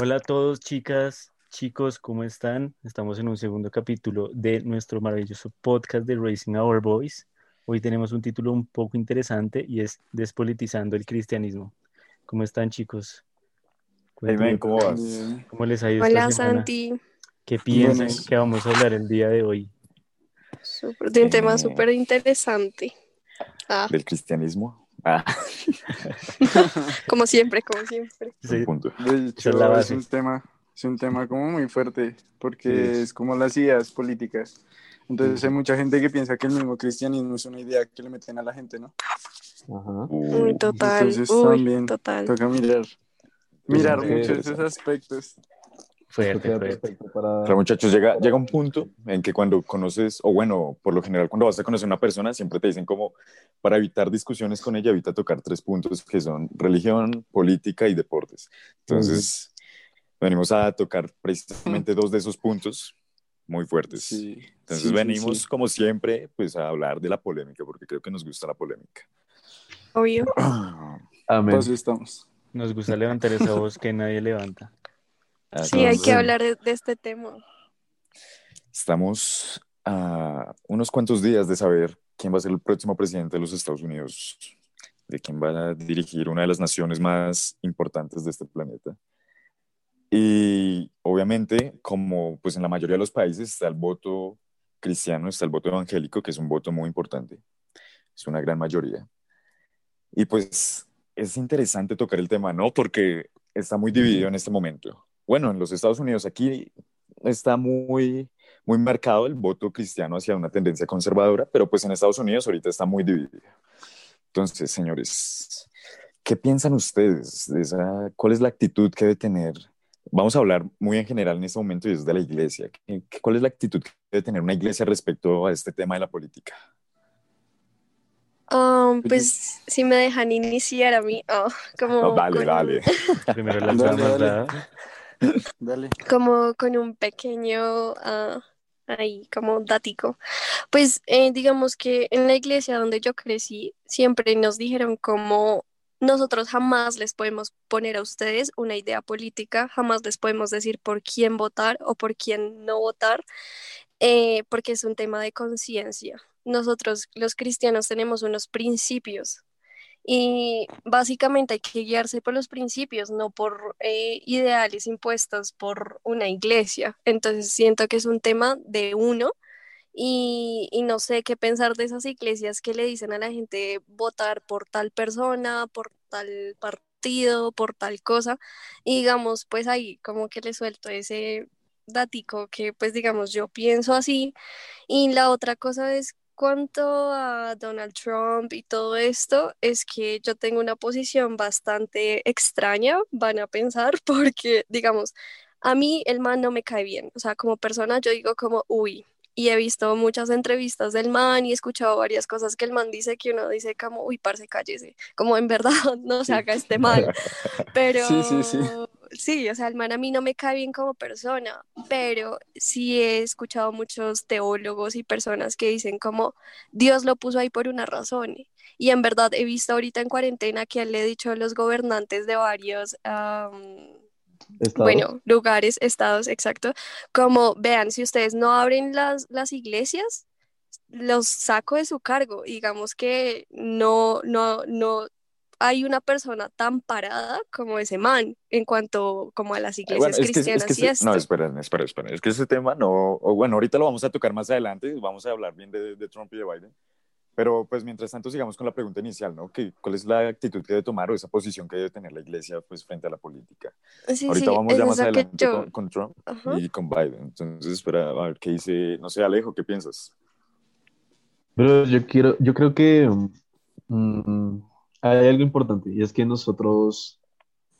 Hola a todos, chicas, chicos, ¿cómo están? Estamos en un segundo capítulo de nuestro maravilloso podcast de Racing Our Voice. Hoy tenemos un título un poco interesante y es Despolitizando el cristianismo. ¿Cómo están, chicos? Hey, ¿cómo vas? ¿Cómo les ha ido Hola, esta semana? Santi. ¿Qué piensan que vamos a hablar el día de hoy? De un tema súper interesante. Ah, Del cristianismo. Ah, como siempre, como siempre. Sí. De hecho, es la es, base. un tema, es un tema como muy fuerte, porque Sí. es como las ideas políticas. Entonces hay mucha gente que piensa que el mismo cristianismo es una idea que le meten a la gente, ¿no? Ajá. Uy, total. entonces Uy, también total. Toca mirar, mirar muchos de esos aspectos. Fuerte, fuerte. perfecto para... Pero muchachos, llega, llega un punto en que cuando conoces, o bueno, por lo general cuando vas a conocer a una persona, siempre te dicen como, para evitar discusiones con ella, evita tocar tres puntos que son religión, política y deportes. Entonces, venimos a tocar precisamente dos de esos puntos muy fuertes. Sí. Entonces Sí, sí, venimos, sí. como siempre, pues a hablar de la polémica, porque creo que nos gusta la polémica. Obvio. Amén. Pues estamos. Nos gusta levantar esa voz que nadie levanta. Sí, hay que hablar de, de este tema. Estamos a unos cuantos días de saber quién va a ser el próximo presidente de los Estados Unidos, de quién va a dirigir una de las naciones más importantes de este planeta. Y obviamente, como pues en la mayoría de los países está el voto cristiano, está el voto evangélico, que es un voto muy importante, es una gran mayoría. Y pues es interesante tocar el tema, ¿no? Porque está muy dividido en este momento. Bueno, en los Estados Unidos aquí está muy, muy marcado el voto cristiano hacia una tendencia conservadora, pero pues en Estados Unidos ahorita está muy dividido. Entonces, señores, ¿qué piensan ustedes de esa, cuál es la actitud que debe tener? Vamos a hablar muy en general en este momento y es de la iglesia. ¿Qué- qué- ¿Cuál es la actitud que debe tener una iglesia respecto a este tema de la política? Um, pues si me dejan iniciar a mí, oh, como, No, dale, con, dale. Primero la Como con un pequeño ah, ahí como dático. Pues eh, digamos que en la iglesia donde yo crecí siempre nos dijeron como nosotros jamás les podemos poner a ustedes una idea política, jamás les podemos decir por quién votar o por quién no votar, eh, porque es un tema de conciencia. Nosotros los cristianos tenemos unos principios y básicamente hay que guiarse por los principios, no por eh, ideales impuestos por una iglesia. Entonces siento que es un tema de uno y, y no sé qué pensar de esas iglesias que le dicen a la gente votar por tal persona, por tal partido, por tal cosa. Y digamos, pues ahí como que le suelto ese datico que pues digamos yo pienso así. Y la otra cosa es cuanto a Donald Trump y todo esto, es que yo tengo una posición bastante extraña, van a pensar, porque digamos, a mí el man no me cae bien, o sea, como persona yo digo como, uy, y he visto muchas entrevistas del man y he escuchado varias cosas que el man dice que uno dice como, uy, parce, cállese, como en verdad no se Sí. haga este mal, pero Sí, sí, sí. sí, o sea, el man a mí no me cae bien como persona, pero sí he escuchado muchos teólogos y personas que dicen como Dios lo puso ahí por una razón. Y en verdad he visto ahorita en cuarentena que él le ha dicho a los gobernantes de varios, Estados. bueno, lugares, estados, exacto, como vean, si ustedes no abren las, las iglesias, los saco de su cargo. Digamos que no, no, no hay una persona tan parada como ese man en cuanto como a las Eh, iglesias bueno, es que, es cristianas que y esto. no, esperen, esperen, esperen. Es que ese tema no, bueno, ahorita lo vamos a tocar más adelante, vamos a hablar bien de, de Trump y de Biden, pero pues mientras tanto sigamos con la pregunta inicial, ¿no? ¿Qué, ¿Cuál es la actitud que debe tomar o esa posición que debe tener la iglesia pues frente a la política? Sí, ahorita sí, vamos ya más adelante yo- con, con Trump Ajá. y con Biden, entonces espera a ver qué dice, no sé, Alejo, ¿qué piensas? Pero yo quiero, yo creo que mm, hay algo importante y es que nosotros,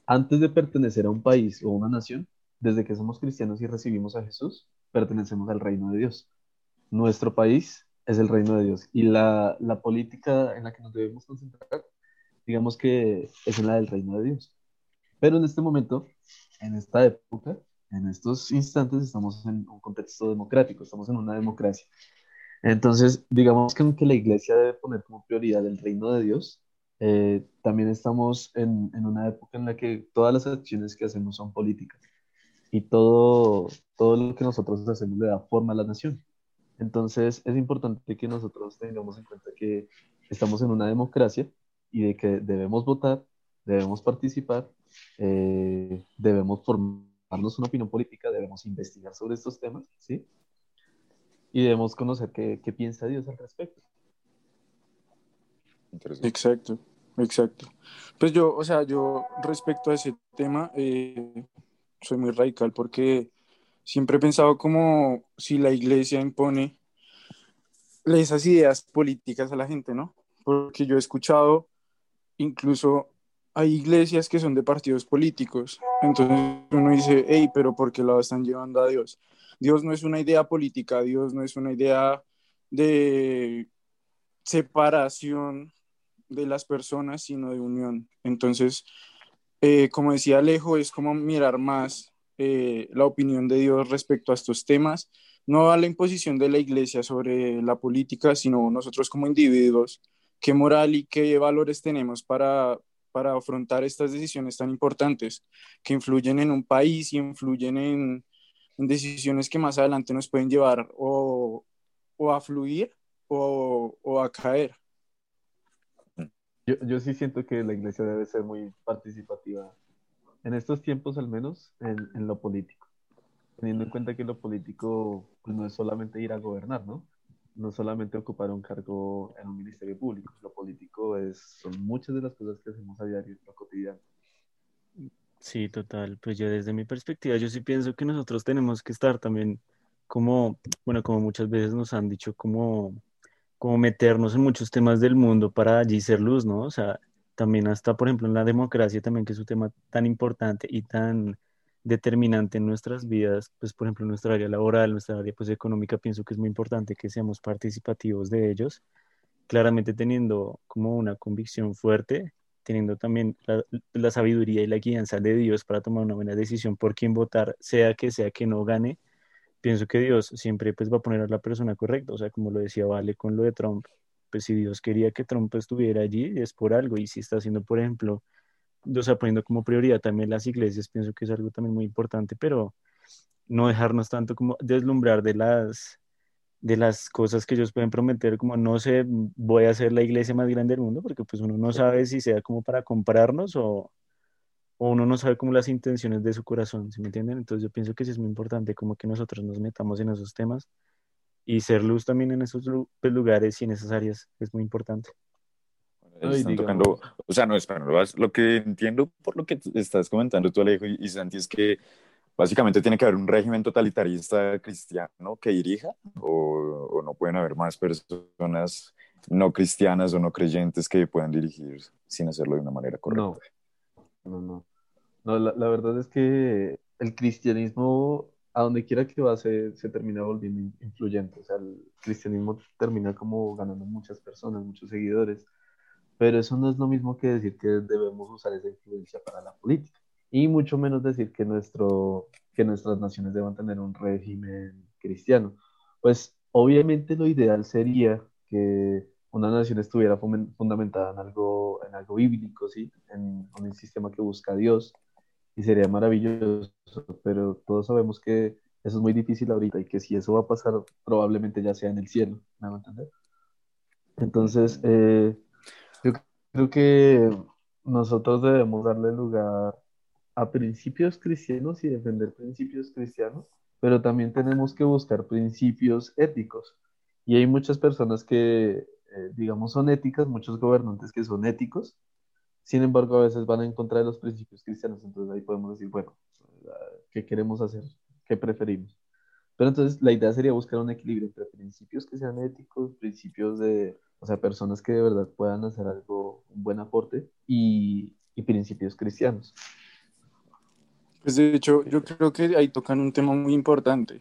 antes de pertenecer a un país o una nación, desde que somos cristianos y recibimos a Jesús, pertenecemos al reino de Dios. Nuestro país es el reino de Dios y la, la política en la que nos debemos concentrar, digamos que es en la del reino de Dios. Pero en este momento, en esta época, en estos instantes, estamos en un contexto democrático, estamos en una democracia. Entonces, digamos que aunque la iglesia debe poner como prioridad el reino de Dios, eh, también estamos en, en, una época en la que todas las acciones que hacemos son políticas y todo, todo lo que nosotros hacemos le da forma a la nación. Entonces es importante que nosotros tengamos en cuenta que estamos en una democracia y de que debemos votar, debemos participar, eh, debemos formarnos una opinión política, debemos investigar sobre estos temas, ¿sí? Y debemos conocer qué, qué piensa Dios al respecto. Exacto, exacto. Pues yo, o sea, yo respecto a ese tema, eh, soy muy radical porque siempre he pensado como si la iglesia impone esas ideas políticas a la gente, ¿no? Porque yo he escuchado, incluso hay iglesias que son de partidos políticos, entonces uno dice, hey, pero ¿por qué la están llevando a Dios? Dios no es una idea política, Dios no es una idea de separación de las personas, sino de unión. Entonces, eh, como decía Alejo, es como mirar más eh, la opinión de Dios respecto a estos temas, no a la imposición de la iglesia sobre la política, sino nosotros como individuos, qué moral y qué valores tenemos para, para afrontar estas decisiones tan importantes que influyen en un país y influyen en, en decisiones que más adelante nos pueden llevar o, o a fluir o, o a caer. Yo, yo sí siento que la iglesia debe ser muy participativa, en estos tiempos al menos, en, en lo político. Teniendo en cuenta que lo político pues, no es solamente ir a gobernar, ¿no? No solamente ocupar un cargo en un ministerio público. Lo político es, son muchas de las cosas que hacemos a diario, en lo cotidiano. Sí, total. Pues yo desde mi perspectiva, yo sí pienso que nosotros tenemos que estar también como, bueno, como muchas veces nos han dicho, como como meternos en muchos temas del mundo para allí ser luz, ¿no? O sea, también hasta, por ejemplo, en la democracia también, que es un tema tan importante y tan determinante en nuestras vidas, pues, por ejemplo, en nuestra área laboral, nuestra área, pues, económica, pienso que es muy importante que seamos participativos de ellos, claramente teniendo como una convicción fuerte, teniendo también la, sabiduría y la guianza de Dios para tomar una buena decisión por quién votar, sea que sea que no gane, pienso que Dios siempre pues va a poner a la persona correcta, o sea, como lo decía Vale con lo de Trump, pues si Dios quería que Trump estuviera allí es por algo, y si está haciendo, por ejemplo, o sea, poniendo como prioridad también las iglesias, pienso que es algo también muy importante, pero no dejarnos tanto como deslumbrar de las de las cosas que ellos pueden prometer, como no sé, voy a ser la iglesia más grande del mundo, porque pues uno no sabe si sea como para comprarnos o, o uno no sabe como las intenciones de su corazón, ¿sí me entienden? Entonces yo pienso que sí es muy importante como que nosotros nos metamos en esos temas y ser luz también en esos pues, lugares y en esas áreas es muy importante. Están tocando, o sea, no, espera, lo que entiendo por lo que estás comentando tú, Alejo, y, Santi, es que básicamente tiene que haber un régimen totalitarista cristiano que dirija, o, o no pueden haber más personas no cristianas o no creyentes que puedan dirigir sin hacerlo de una manera correcta. No no, no. No, la, la, verdad es que el cristianismo, a donde quiera que va, se, se, termina volviendo influyente. O sea, el cristianismo termina como ganando muchas personas, muchos seguidores. Pero eso no es lo mismo que decir que debemos usar esa influencia para la política. Y mucho menos decir que, nuestro, que nuestras naciones deban tener un régimen cristiano. Pues obviamente lo ideal sería que una nación estuviera fundamentada en algo, en algo bíblico, ¿sí? En, un sistema que busca a Dios, y sería maravilloso, pero todos sabemos que eso es muy difícil ahorita y que si eso va a pasar, probablemente ya sea en el cielo, ¿me van a entender? Entonces, eh, yo creo que nosotros debemos darle lugar a principios cristianos y defender principios cristianos, pero también tenemos que buscar principios éticos. Y hay muchas personas que eh, digamos, son éticas, muchos gobernantes que son éticos, sin embargo, a veces van en contra de los principios cristianos, entonces ahí podemos decir, bueno, ¿qué queremos hacer? ¿Qué preferimos? Pero entonces la idea sería buscar un equilibrio entre principios que sean éticos, principios de, o sea, personas que de verdad puedan hacer algo, un buen aporte y, y principios cristianos. Pues de hecho, yo creo que ahí tocan un tema muy importante,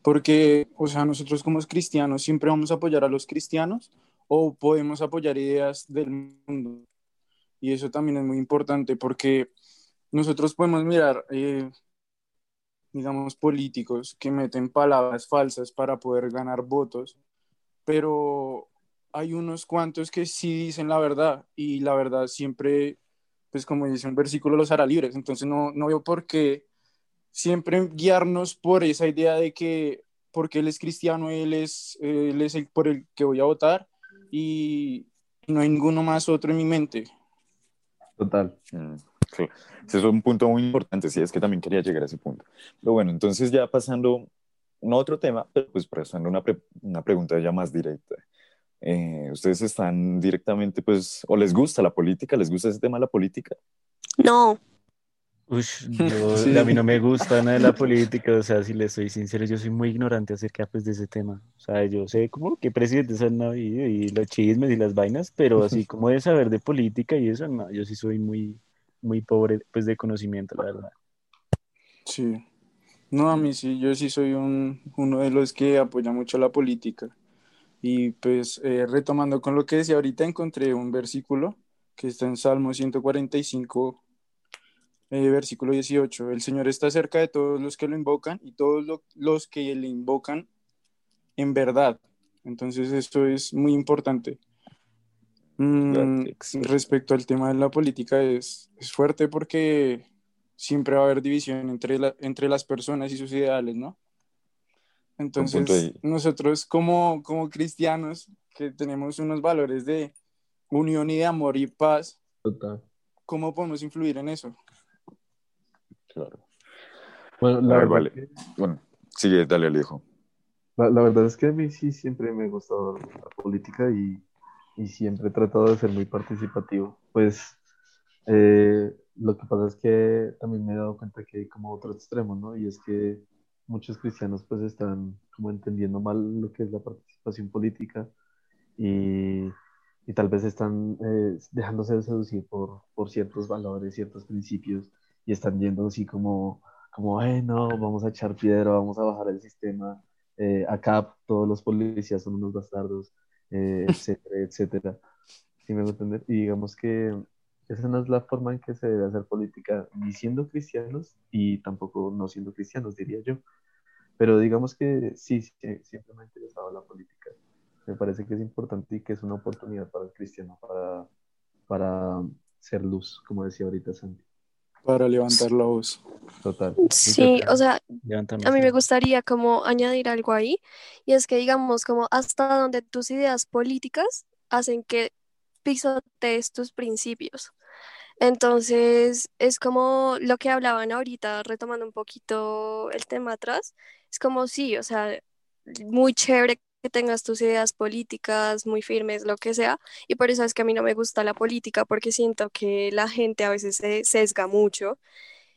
porque, o sea, nosotros como cristianos siempre vamos a apoyar a los cristianos o podemos apoyar ideas del mundo. Y eso también es muy importante porque nosotros podemos mirar, eh, digamos, políticos que meten palabras falsas para poder ganar votos, pero hay unos cuantos que sí dicen la verdad y la verdad siempre, pues como dice un versículo, los hará libres. Entonces no, no veo por qué siempre guiarnos por esa idea de que porque él es cristiano, él es, él es el por el que voy a votar y no hay ninguno más otro en mi mente. Total. Mm. Ese es un punto muy importante, sí, es que también quería llegar a ese punto. Pero bueno, entonces ya pasando a otro tema, pero pues pasando una, pre- una pregunta ya más directa. Eh, ¿Ustedes están directamente, pues, o les gusta la política? ¿Les gusta ese tema de la política? No, Ush, yo- Sí. a mí no me gusta nada de la política, o sea, si les soy sincero, yo soy muy ignorante acerca pues, de ese tema. O sea, yo sé como qué presidentes han habido y los chismes y las vainas, pero así como de saber de política y eso, no, yo sí soy muy, muy pobre pues de conocimiento, la verdad. Sí. No, a mí sí, yo sí soy un, uno de los que apoya mucho la política. Y pues eh, retomando con lo que decía ahorita, encontré un versículo que está en Salmo 145, eh, versículo 18. El Señor está cerca de todos los que lo invocan y todos lo- los que le invocan en verdad. Entonces esto es muy importante. Mm, respecto al tema de la política es, es fuerte porque siempre va a haber división entre, la- entre las personas y sus ideales, ¿no? Entonces, nosotros como, como cristianos que tenemos unos valores de unión y de amor y paz, Total. ¿cómo podemos influir en eso? Claro. Bueno, la A ver, verdad, vale. que- Bueno, sigue, dale, Alejo. la, la verdad es que a mí sí siempre me ha gustado la política y, y siempre he tratado de ser muy participativo. Pues eh, lo que pasa es que también me he dado cuenta que hay como otro extremo, ¿no? Y es que muchos cristianos pues están como entendiendo mal lo que es la participación política y, y tal vez están eh, dejándose de seducir por, por ciertos valores, ciertos principios y están yendo así como, como, "Ay, no, vamos a echar piedra, vamos a bajar el sistema, eh, acá todos los policías son unos bastardos, eh, etcétera, etcétera. ¿Sí me entender? Y digamos que esa no es la forma en que se debe hacer política, ni siendo cristianos y tampoco no siendo cristianos, diría yo. Pero digamos que sí, sí, siempre me ha interesado la política. Me parece que es importante y que es una oportunidad para el cristiano para, para ser luz, como decía ahorita Santi. Para levantar la voz. Total. sí, o sea, a mí me gustaría como añadir algo ahí, y es que digamos como hasta donde tus ideas políticas hacen que pisotees tus principios. Entonces, es como lo que hablaban ahorita, retomando un poquito el tema atrás, es como sí, o sea, muy chévere que tengas tus ideas políticas muy firmes, lo que sea, y por eso es que a mí no me gusta la política, porque siento que la gente a veces se sesga mucho.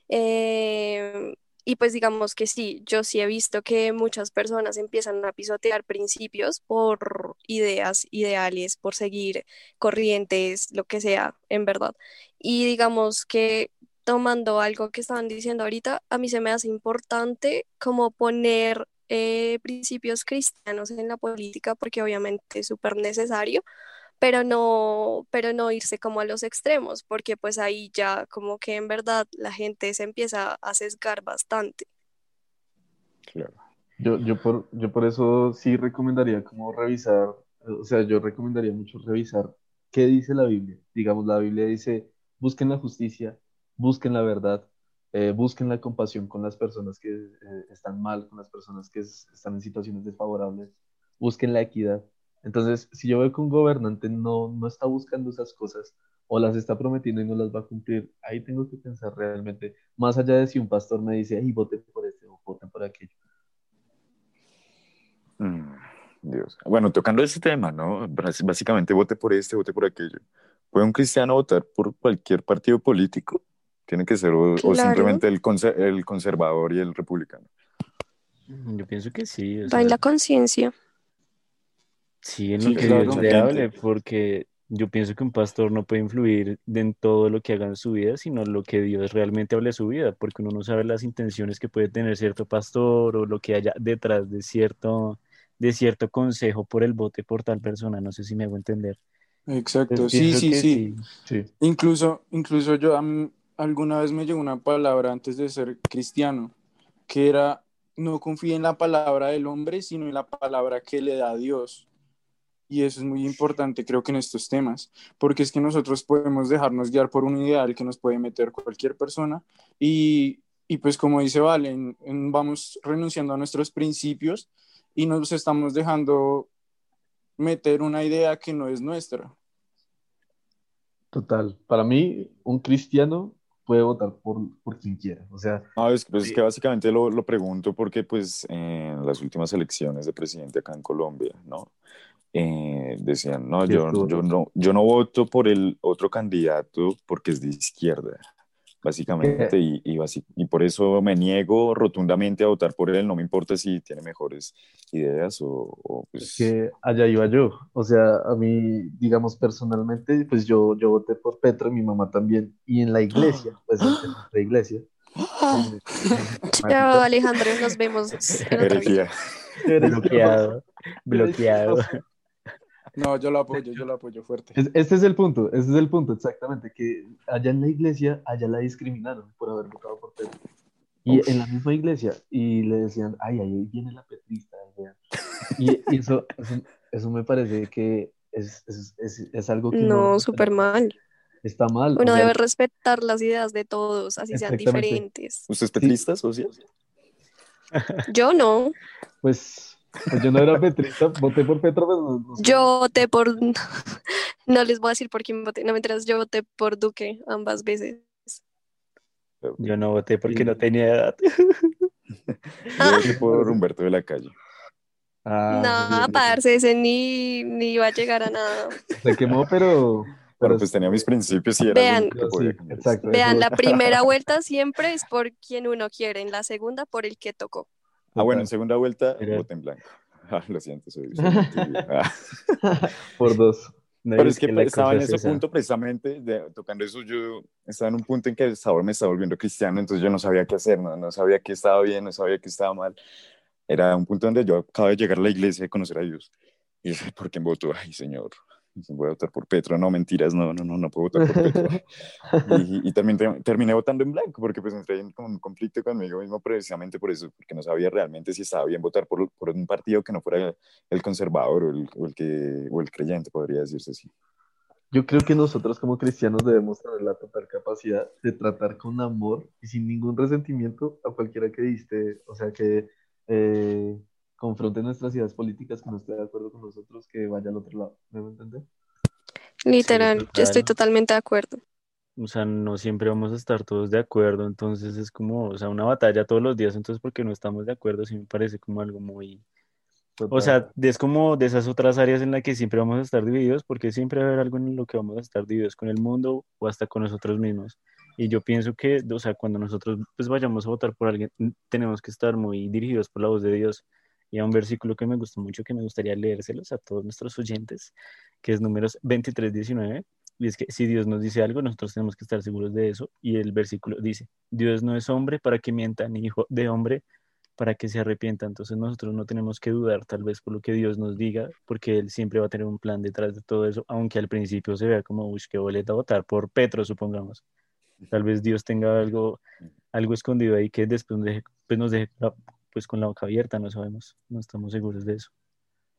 Eh, y pues digamos que sí, yo sí he visto que muchas personas empiezan a pisotear principios por ideas, ideales, por seguir corrientes, lo que sea, en verdad. Y digamos que tomando algo que estaban diciendo ahorita, a mí se me hace importante como poner eh, principios cristianos en la política, porque obviamente es súper necesario, pero no, pero no irse como a los extremos, porque pues ahí ya como que en verdad la gente se empieza a sesgar bastante. Claro. Yo, yo, por, yo por eso sí recomendaría como revisar, o sea, yo recomendaría mucho revisar qué dice la Biblia. Digamos, la Biblia dice, busquen la justicia, busquen la verdad, eh, busquen la compasión con las personas que eh, están mal, con las personas que es- están en situaciones desfavorables, busquen la equidad. Entonces, si yo veo que un gobernante no, no está buscando esas cosas o las está prometiendo y no las va a cumplir, ahí tengo que pensar realmente, más allá de si un pastor me dice, ay, voten por este o voten por aquello. Mm, Dios. Bueno, tocando ese tema, ¿no? Bás- Básicamente, vote por este, vote por aquello. ¿Puede un cristiano votar por cualquier partido político? Tiene que ser o, simplemente el, conser- el conservador y el republicano. Yo pienso que sí, o Va sea, en la conciencia. sí, en Sí, lo que claro. Dios le hable, porque yo pienso que un pastor no puede influir en todo lo que haga en su vida, sino lo que Dios realmente hable de su vida, porque uno no sabe las intenciones que puede tener cierto pastor o lo que haya detrás de cierto, de cierto consejo por el vote por tal persona, no sé si me hago entender. Exacto, sí, sí, sí. Sí. Incluso, incluso yo mí- alguna vez me llegó una palabra antes de ser cristiano, que era no confíe en la palabra del hombre, sino en la palabra que le da Dios. y eso es muy importante creo que en estos temas, porque es que nosotros podemos dejarnos guiar por un ideal que nos puede meter cualquier persona y, y pues como dice Valen, vamos renunciando a nuestros principios y nos estamos dejando meter una idea que no es nuestra. Total. Para mí, un cristiano puede votar por, por quien quiera. O sea, no, es, pues, es que básicamente lo, lo, pregunto porque pues en las últimas elecciones de presidente acá en Colombia, ¿no? Eh, decían, no yo, yo, no, yo no voto por el otro candidato porque es de izquierda básicamente, y, y, y, por eso me niego rotundamente a votar por él, no me importa si tiene mejores ideas o, pues... Es que allá iba yo, o sea, a mí, digamos, personalmente, pues yo, yo voté por Petro, mi mamá también, y en la iglesia, pues en la iglesia. Chao, Alejandro, nos vemos. Bloqueado, bloqueado. No, yo lo apoyo, yo lo apoyo fuerte. este es el punto, este es el punto, exactamente, que allá en la iglesia, allá la discriminaron por haber votado por Petro. Y en la misma iglesia, y le decían, ay, ahí viene la petrista. Y, eso, eso, me parece que es, es, es, es algo que... No, súper mal. Está mal. Uno debe respetar las ideas de todos, así sean diferentes. ¿Usted es petrista, socia? Yo no. Pues yo no era petrista, voté por Petro, pero Yo voté por. No les voy a decir por quién voté, no me enteras, yo voté por Duque ambas veces. Yo no voté porque no tenía edad. yo voté por Humberto de la Calle. Ah, no, parce, ese ni, ni iba a llegar a nada. Se quemó, pero. Pero pues tenía mis principios y era vean, exacto, vean, la primera vuelta siempre es por quien uno quiere, en la segunda por el que tocó. Ah, bueno, en segunda vuelta, voto en blanco. Ah, lo siento, soy, ah. Por dos. Pero es que estaba en ese punto precisamente, tocando eso, yo estaba en un punto en que el sabor me estaba volviendo cristiano, entonces yo no sabía qué hacer, no, no sabía qué estaba bien, no sabía qué estaba mal. Era un punto donde yo acabo de llegar a la iglesia y conocer a Dios. Y yo, ¿por qué voto? Ay, Señor, voy a votar por Petro, no, mentiras, no, no, no, no puedo votar por Petro. y, también terminé votando en blanco porque pues entré en un conflicto conmigo mismo precisamente por eso, porque no sabía realmente si estaba bien votar por, por un partido que no fuera el conservador o el, o el, que, o el creyente, podría decirse así. Yo creo que nosotros como cristianos debemos tener la total capacidad de tratar con amor y sin ningún resentimiento a cualquiera que diste, o sea, que... Eh, confronte nuestras ideas políticas que no esté de acuerdo con nosotros, que vaya al otro lado. ¿Me entender? Literal, yo estoy totalmente de acuerdo. O sea, no siempre vamos a estar todos de acuerdo, entonces es como, o sea, una batalla todos los días, entonces porque no estamos de acuerdo, sí me parece como algo muy... O sea, es como de esas otras áreas en las que siempre vamos a estar divididos, porque siempre va a haber algo en lo que vamos a estar divididos con el mundo o hasta con nosotros mismos. Y yo pienso que, o sea, cuando nosotros pues vayamos a votar por alguien, tenemos que estar muy dirigidos por la voz de Dios y a un versículo que me gustó mucho, que me gustaría leérselos a todos nuestros oyentes, que es números 23, 19. Y es que si Dios nos dice algo, nosotros tenemos que estar seguros de eso. Y el versículo dice, Dios no es hombre para que mienta, ni hijo de hombre para que se arrepienta. Entonces nosotros no tenemos que dudar tal vez por lo que Dios nos diga, porque Él siempre va a tener un plan detrás de todo eso, aunque al principio se vea como, uy, qué boleta votar por Petro, supongamos. Tal vez Dios tenga algo, algo escondido ahí que después nos deje, pues nos deje pues con la boca abierta, no sabemos, no estamos seguros de eso.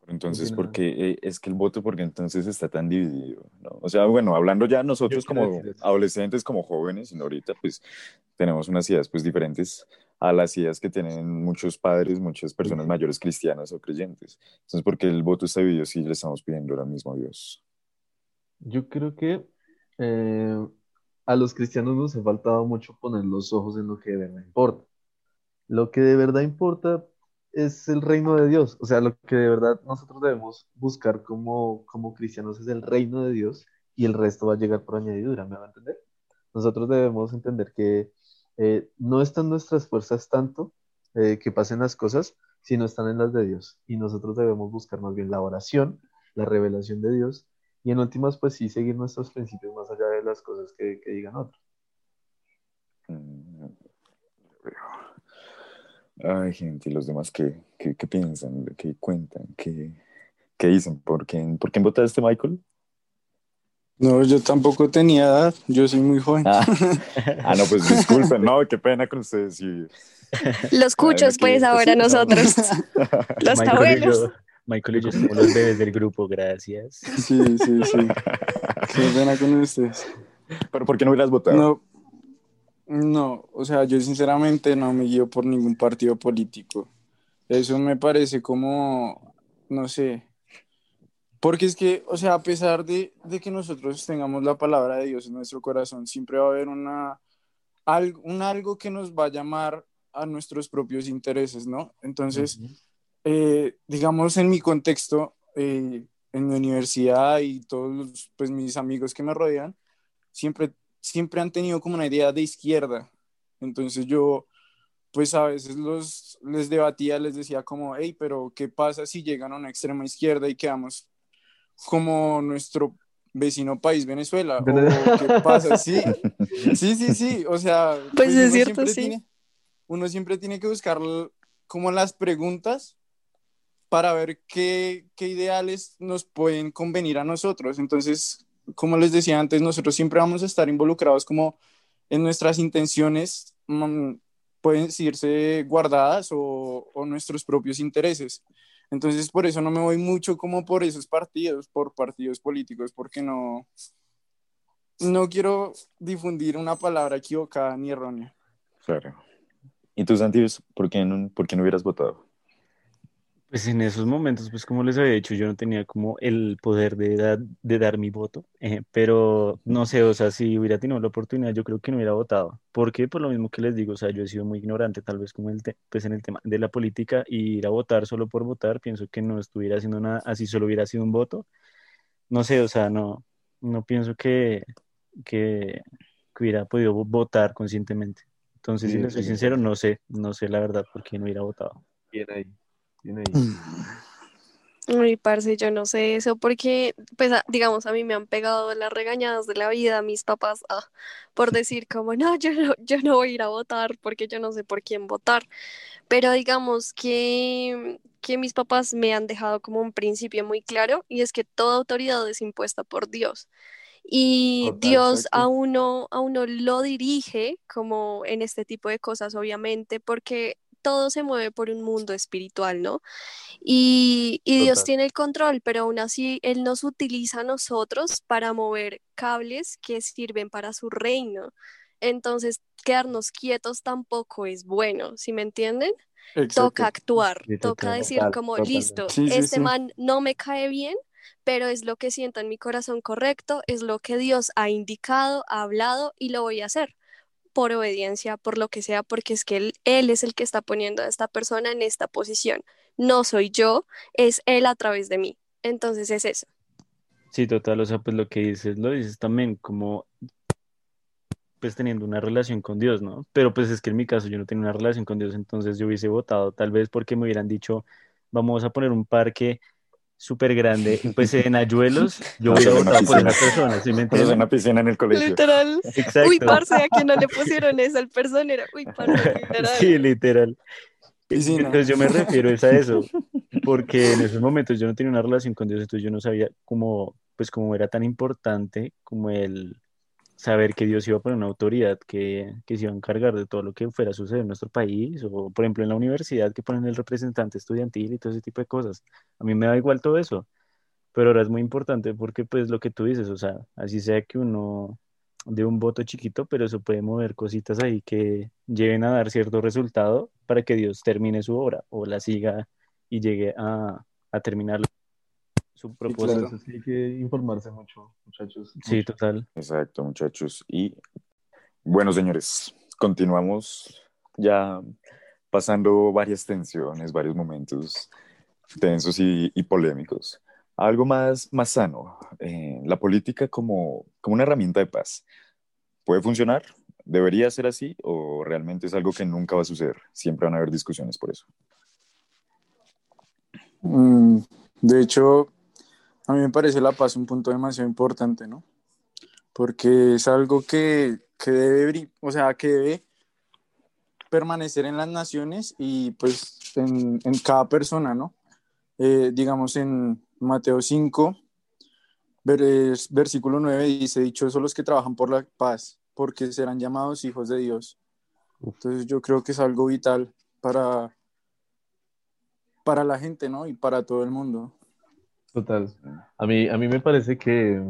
Entonces, ¿por qué eh, es que el voto, porque entonces está tan dividido? ¿no? O sea, bueno, hablando ya nosotros como adolescentes, como jóvenes, y ahorita pues tenemos unas ideas pues diferentes a las ideas que tienen muchos padres, muchas personas mayores cristianas o creyentes. Entonces, ¿por qué el voto está dividido si le estamos pidiendo ahora mismo a Dios? Yo creo que eh, a los cristianos nos ha faltado mucho poner los ojos en lo que de verdad importa. Lo que de verdad importa es el reino de Dios. O sea, lo que de verdad nosotros debemos buscar como, como cristianos es el reino de Dios y el resto va a llegar por añadidura, ¿me va a entender? Nosotros debemos entender que eh, no están nuestras fuerzas tanto eh, que pasen las cosas, sino están en las de Dios. Y nosotros debemos buscar más bien la oración, la revelación de Dios, y en últimas, pues sí, seguir nuestros principios más allá de las cosas que, que digan otros. Ay, gente, ¿y los demás qué, qué, qué piensan? ¿Qué cuentan? ¿Qué, qué dicen? ¿Por quién, ¿Por quién votaste, Michael? No, yo tampoco tenía edad, yo soy muy joven. Ah, ah no, pues disculpen, no, qué pena con ustedes. Los cuchos, pues, ahora nosotros. Los abuelos. Michael y yo somos los bebés del grupo, gracias. Sí, sí, sí. Qué pena con ustedes. Pero ¿por qué no hubieras votado? No, no, o sea, yo sinceramente no me guío por ningún partido político. Eso me parece como, no sé, porque es que, o sea, a pesar de, de que nosotros tengamos la palabra de Dios en nuestro corazón, siempre va a haber una, algo, un algo que nos va a llamar a nuestros propios intereses, ¿no? Entonces, eh, digamos, en mi contexto, eh, en mi universidad y todos pues, mis amigos que me rodean, siempre, siempre han tenido como una idea de izquierda. Entonces yo, pues a veces los, les debatía, les decía como, hey, pero ¿qué pasa si llegan a una extrema izquierda y quedamos como nuestro vecino país, Venezuela? ¿O qué pasa? Sí, sí, sí, sí. O sea, pues, es cierto, sí. Tiene, uno siempre tiene que buscar como las preguntas para ver qué, qué ideales nos pueden convenir a nosotros. Entonces, como les decía antes, nosotros siempre vamos a estar involucrados como en nuestras intenciones, mm, pueden decirse guardadas o, nuestros propios intereses. Entonces, por eso no me voy mucho como por esos partidos, por partidos políticos, porque no, no quiero difundir una palabra equivocada ni errónea. Claro. ¿Y tú, Santi, por qué no, por qué no hubieras votado? Pues en esos momentos, pues como les había dicho, yo no tenía como el poder de, dar, de dar mi voto, eh, pero no sé, o sea, si hubiera tenido la oportunidad, yo creo que no hubiera votado. ¿Por qué? Por lo mismo que les digo, o sea, yo he sido muy ignorante tal vez como el pues en el tema de la política y ir a votar solo por votar, pienso que no estuviera haciendo nada, así solo hubiera sido un voto. No sé, o sea, no, no pienso que, que, que hubiera podido votar conscientemente. Entonces, sí, si les soy sincero, no sé, no sé la verdad por qué no hubiera votado. Bien ahí. Ay, parce, yo no sé eso, porque, pues, digamos, a mí me han pegado las regañadas de la vida, mis papás, ah, por decir como, no yo, no, yo no voy a ir a votar porque yo no sé por quién votar. Pero digamos que, que mis papás me han dejado como un principio muy claro y es que toda autoridad es impuesta por Dios. Y Total, Dios exacto. a uno, a uno lo dirige como en este tipo de cosas, obviamente, porque todo se mueve por un mundo espiritual, ¿no? Y, y Dios tiene el control, pero aún así Él nos utiliza a nosotros para mover cables que sirven para su reino. Entonces, quedarnos quietos tampoco es bueno, ¿sí me entienden? Exacto. Toca actuar, Sí, toca total, decir como, listo, Sí, este sí. man no me cae bien, pero es lo que siento en mi corazón correcto, es lo que Dios ha indicado, ha hablado y lo voy a hacer por obediencia, por lo que sea, porque es que él, él es el que está poniendo a esta persona en esta posición. No soy yo, es Él a través de mí. Entonces es eso. Sí, total, o sea, pues lo que dices, lo dices también como, pues teniendo una relación con Dios, ¿no? Pero pues es que en mi caso yo no tenía una relación con Dios, entonces yo hubiese votado, tal vez porque me hubieran dicho, vamos a poner un parque súper grande, pues en Ayuelos, yo Hacer una votado por piscina. persona, ¿sí me entiendes? una piscina en el colegio. Literal. Exacto. Uy, parce, a que no le pusieron eso al personero. Uy, parce, literal. Sí, literal. Piscina. Entonces yo me refiero es a eso, porque en esos momentos yo no tenía una relación con Dios, entonces yo no sabía cómo, pues cómo era tan importante como el saber que Dios iba a poner una autoridad que, que se iba a encargar de todo lo que fuera a suceder en nuestro país, o por ejemplo en la universidad que ponen el representante estudiantil y todo ese tipo de cosas. A mí me da igual todo eso, pero ahora es muy importante porque pues lo que tú dices, o sea, así sea que uno de un voto chiquito, pero eso puede mover cositas ahí que lleven a dar cierto resultado para que Dios termine su obra o la siga y llegue a, a terminar su propósito. claro. Entonces sí hay que informarse mucho, muchachos. Sí, mucho. total. Exacto, muchachos. Y bueno, señores, continuamos ya pasando varias tensiones, varios momentos tensos y, y polémicos. Algo más, más sano, eh, la política como, como una herramienta de paz. ¿Puede funcionar? ¿Debería ser así? ¿O realmente es algo que nunca va a suceder? Siempre van a haber discusiones por eso. Mm, de hecho, a mí me parece la paz un punto demasiado importante, ¿no? Porque es algo que, que debe, o sea, que debe permanecer en las naciones y pues en, en cada persona, ¿no? Eh, digamos en Mateo 5, vers- versículo 9 dice, dichosos los que trabajan por la paz, porque serán llamados hijos de Dios. Entonces yo creo que es algo vital para, para la gente, ¿no? Y para todo el mundo. Total. A mí, a mí me parece que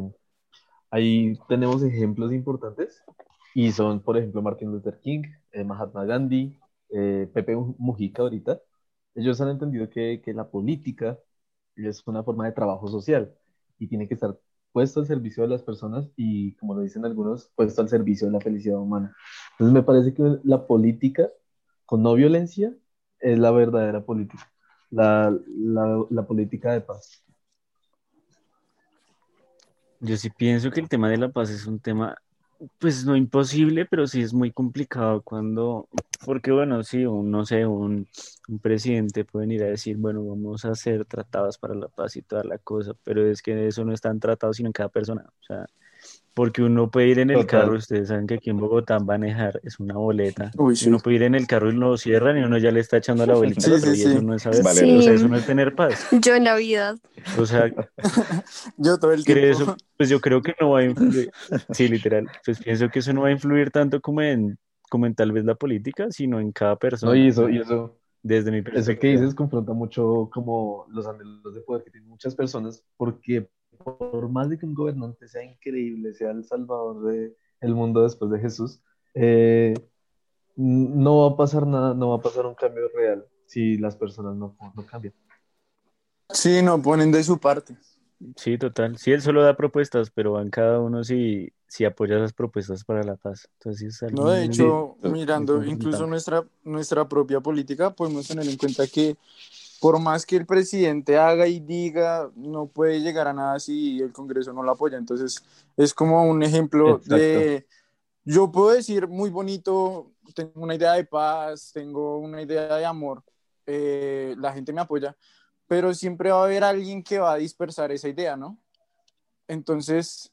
ahí tenemos ejemplos importantes y son, por ejemplo, Martin Luther King, eh, Mahatma Gandhi, eh, Pepe Mujica ahorita. Ellos han entendido que, que la política es una forma de trabajo social y tiene que estar puesto al servicio de las personas y, como lo dicen algunos, puesto al servicio de la felicidad humana. Entonces me parece que la política con no violencia es la verdadera política, la, la, la política de paz. Yo sí pienso que el tema de la paz es un tema, pues no imposible, pero sí es muy complicado cuando, porque bueno, sí, un, no sé, un, un presidente puede ir a decir, bueno, vamos a hacer tratados para la paz y toda la cosa, pero es que eso no están tratados sino en cada persona, o sea, porque uno puede ir en el Total. carro, ustedes saben que aquí en Bogotá manejar es una boleta, Uy, sí. uno puede ir en el carro y lo cierran y uno ya le está echando la bolita Sí, al otro, sí, y sí. eso no es saber, Vale, o sea, eso no es tener paz, Yo en Navidad. o sea, Yo todo el ¿Cree tiempo. eso? Pues yo creo que no va a influir, sí, literal, pues pienso que eso no va a influir tanto como en, como en tal vez la política, sino en cada persona, No, y eso, y eso, desde mi eso que perspectiva. dices confronta mucho como los anhelos de poder que tienen muchas personas, porque por más de que un gobernante sea increíble, sea el salvador del mundo después de Jesús, eh, no va a pasar nada, no va a pasar un cambio real si las personas no, no cambian. Sí, no ponen de su parte. Sí, total. Sí, él solo da propuestas, pero van cada uno si, si apoya esas propuestas para la paz. Entonces es algo No, de hecho, Sí, mirando incluso nuestra, nuestra propia política, podemos tener en cuenta que por más que el presidente haga y diga, no puede llegar a nada si el Congreso no lo apoya. Entonces, es como un ejemplo de, yo puedo decir muy bonito, tengo una idea de paz, tengo una idea de amor, eh, la gente me apoya, pero siempre va a haber alguien que va a dispersar esa idea, ¿no? Entonces,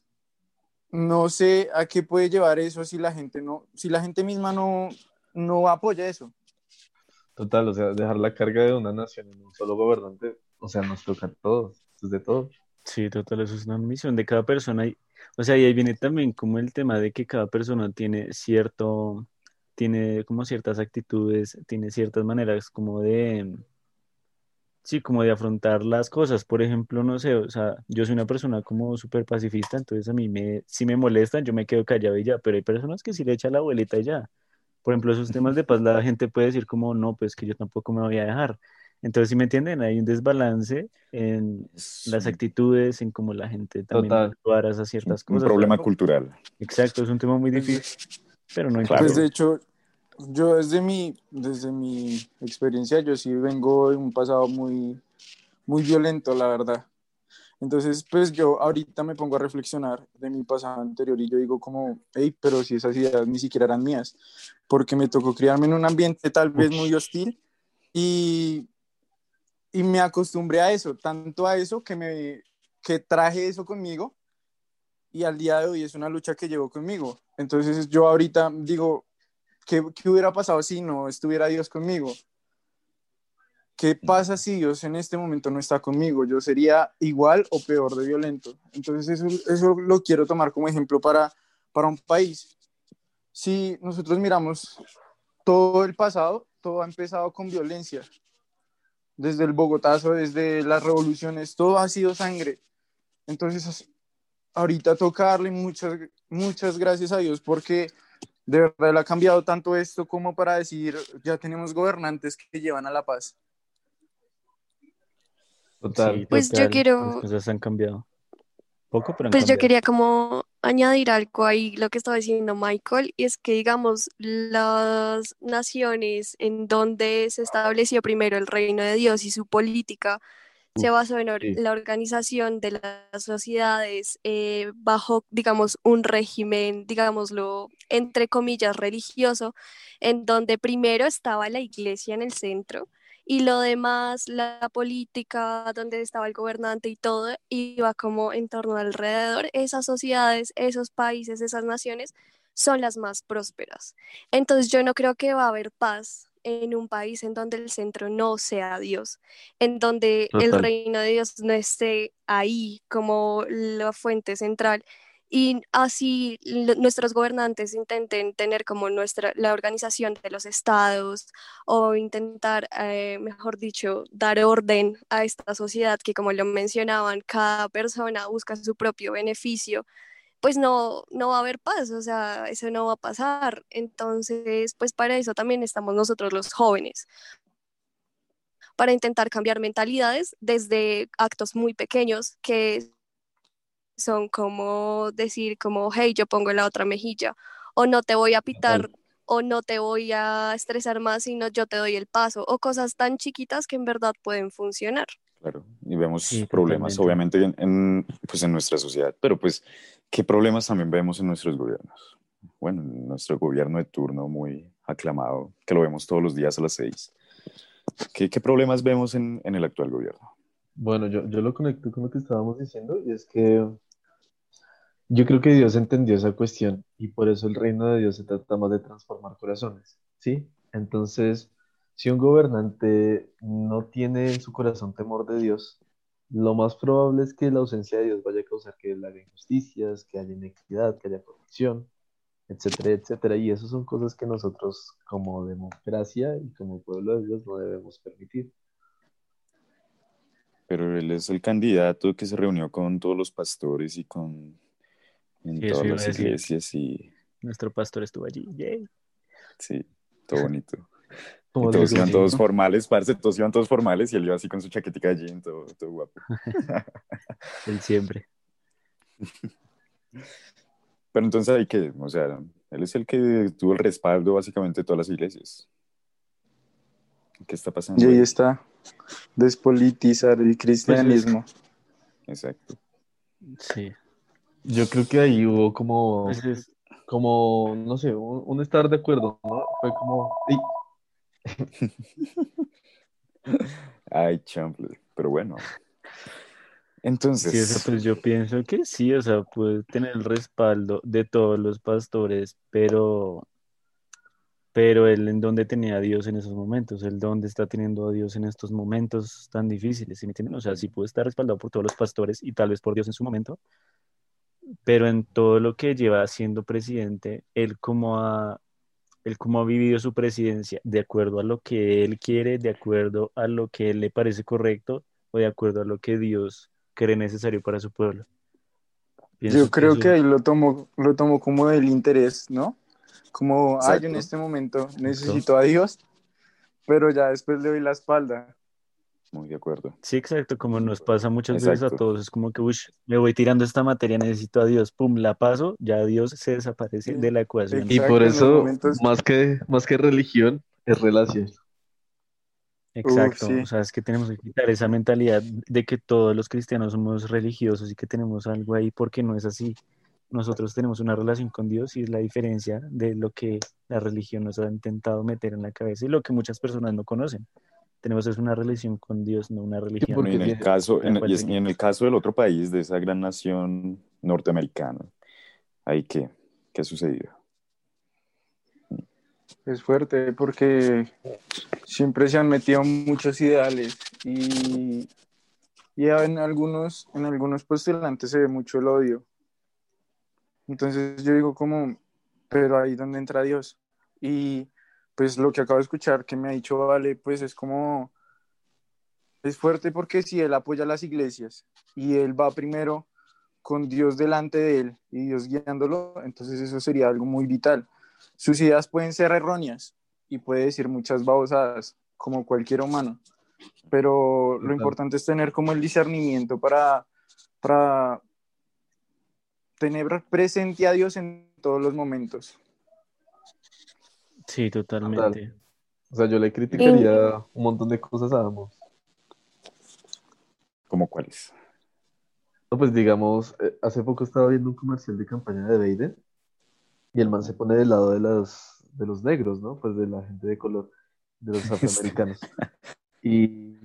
no sé a qué puede llevar eso si la gente no, si la gente misma no, no apoya eso. Total, o sea, dejar la carga de una nación en un solo gobernante, o sea, nos toca todos, desde todo. Sí, total, eso es una misión de cada persona. Y, o sea, y ahí viene también como el tema de que cada persona tiene cierto, tiene como ciertas actitudes, tiene ciertas maneras como de, sí, como de afrontar las cosas. Por ejemplo, no sé, o sea, yo soy una persona como súper pacifista, entonces a mí me, si me molestan, yo me quedo callado y ya, pero hay personas que sí le echan la abuelita y ya. Por ejemplo, esos temas de paz, la gente puede decir como, no, pues que yo tampoco me voy a dejar. Entonces, si me entienden, hay un desbalance en las un- actitudes, en cómo la gente también Total. actuar a ciertas un cosas. problema ¿no? cultural. Exacto, es un tema muy difícil, pero no Claro. Pues de hecho, yo desde mi, desde mi experiencia, yo sí vengo de un pasado muy, muy violento, la verdad. Entonces, pues yo ahorita me pongo a reflexionar de mi pasado anterior y yo digo como, hey, pero si esas ideas ni siquiera eran mías, porque me tocó criarme en un ambiente tal vez muy hostil y, y me acostumbré a eso, tanto a eso que me que traje eso conmigo y al día de hoy es una lucha que llevo conmigo. Entonces yo ahorita digo, ¿qué, qué hubiera pasado si no estuviera Dios conmigo? ¿Qué pasa si Dios en este momento no está conmigo? Yo sería igual o peor de violento. Entonces eso, eso lo quiero tomar como ejemplo para, para un país. Si nosotros miramos todo el pasado, todo ha empezado con violencia. Desde el Bogotazo, desde las revoluciones, todo ha sido sangre. Entonces, ahorita toca darle muchas, muchas gracias a Dios porque de verdad ha cambiado tanto esto como para decir, ya tenemos gobernantes que llevan a la paz. Total. Sí, Pues yo quiero- Las cosas han cambiado. Poco, pero han Pues yo quería como añadir algo ahí, lo que estaba diciendo Michael, y es que digamos las naciones en donde se estableció primero el reino de Dios y su política se basó en or- sí. la organización de las sociedades eh, bajo, digamos, un régimen, digámoslo, entre comillas, religioso, en donde primero estaba la iglesia en el centro y lo demás, la política, donde estaba el gobernante y todo, iba como en torno alrededor. Esas sociedades, esos países, esas naciones son las más prósperas. Entonces yo no creo que va a haber paz en un país en donde el centro no sea Dios, en donde el reino de Dios no esté ahí como la fuente central. Y así nuestros gobernantes intenten tener como nuestra, la organización de los estados o intentar, eh, mejor dicho, dar orden a esta sociedad que como lo mencionaban, cada persona busca su propio beneficio, pues no, no va a haber paz, o sea, eso no va a pasar. Entonces, pues para eso también estamos nosotros los jóvenes, para intentar cambiar mentalidades desde actos muy pequeños que son como decir como, hey, yo pongo la otra mejilla, o no te voy a pitar, o no te voy a estresar más, sino yo te doy el paso, o cosas tan chiquitas que en verdad pueden funcionar. Claro, y vemos Sí, problemas, obviamente, en, en, pues en nuestra sociedad, pero pues, ¿qué problemas también vemos en nuestros gobiernos? Bueno, en nuestro gobierno de turno muy aclamado, que lo vemos todos los días a las seis. ¿Qué, qué problemas vemos en, en el actual gobierno? Bueno, yo, yo lo conecto con lo que estábamos diciendo y es que yo creo que Dios entendió esa cuestión y por eso el reino de Dios se trata más de transformar corazones, ¿sí? Entonces, si un gobernante no tiene en su corazón temor de Dios, lo más probable es que la ausencia de Dios vaya a causar que haya injusticias, que haya inequidad, que haya corrupción, etcétera, etcétera. Y eso son cosas que nosotros como democracia y como pueblo de Dios no debemos permitir. Pero él es el candidato que se reunió con todos los pastores y con en Sí, todas las iglesias y Nuestro pastor estuvo allí. Yay. sí, todo bonito. Todos iban todos ¿no? formales, parce, todos iban todos formales y él iba así con su chaquetica de jean, todo, todo guapo. Él siempre. Pero entonces hay que, o sea, él es el que tuvo el respaldo básicamente de todas las iglesias. ¿Qué está pasando? Y ahí ahí? está, despolitizar el cristianismo. Exacto. Sí. Yo creo que ahí hubo como, Pues es- como, no sé, un, un estar de acuerdo, ¿no? Fue como, "Ey, Ay, chample. Pero bueno. Sí, Entonces, o sea, pues yo pienso que sí, o sea, puede tener el respaldo de todos los pastores, pero, pero él en dónde tenía a Dios en esos momentos, él dónde está teniendo a Dios en estos momentos tan difíciles, ¿sí me entienden? O sea, sí puede estar respaldado por todos los pastores y tal vez por Dios en su momento, pero en todo lo que lleva siendo presidente, él como ha, él como ha vivido su presidencia, de acuerdo a lo que él quiere, de acuerdo a lo que él le parece correcto o de acuerdo a lo que Dios cree necesario para su pueblo. Pienso Yo creo eso- que ahí lo tomo, lo tomo como del interés, ¿no? Como, ah, yo en Exacto. este momento necesito a Dios, pero ya después le doy la espalda. Muy de acuerdo. Sí, exacto, como nos pasa muchas veces a todos, es como que, uy, me voy tirando esta materia, necesito a Dios, pum, la paso, ya Dios se desaparece Sí, de la ecuación. y por eso, momentos- más que, más que religión, es relación. Exacto, sí. o sea, es que tenemos que quitar esa mentalidad de que todos los cristianos somos religiosos y que tenemos algo ahí porque no es así. Nosotros tenemos una relación con Dios y es la diferencia de lo que la religión nos ha intentado meter en la cabeza y lo que muchas personas no conocen. Tenemos es una relación con Dios, no una religión. Bueno, y en el caso, en, y es- encuentren- y en el caso del otro país, de esa gran nación norteamericana, ¿ahí qué? ¿Qué ha sucedido? Es fuerte porque siempre se han metido muchos ideales y, y en algunos, en algunos postulantes se ve mucho el odio. Entonces yo digo como, pero ahí donde entra Dios. Y pues lo que acabo de escuchar que me ha dicho Vale, pues es como, es fuerte porque si él apoya las iglesias y él va primero con Dios delante de él y Dios guiándolo, entonces eso sería algo muy vital. Sus ideas pueden ser erróneas y puede decir muchas babosadas, como cualquier humano, pero lo importante es tener como el discernimiento para, para tener presente a Dios en todos los momentos. Sí, totalmente. O sea, yo le criticaría un montón de cosas a ambos. ¿Cómo cuáles? No, pues digamos, eh, hace poco estaba viendo un comercial de campaña de Biden y el man se pone del lado de las, de los negros, ¿no? Pues de la gente de color, de los afroamericanos. Y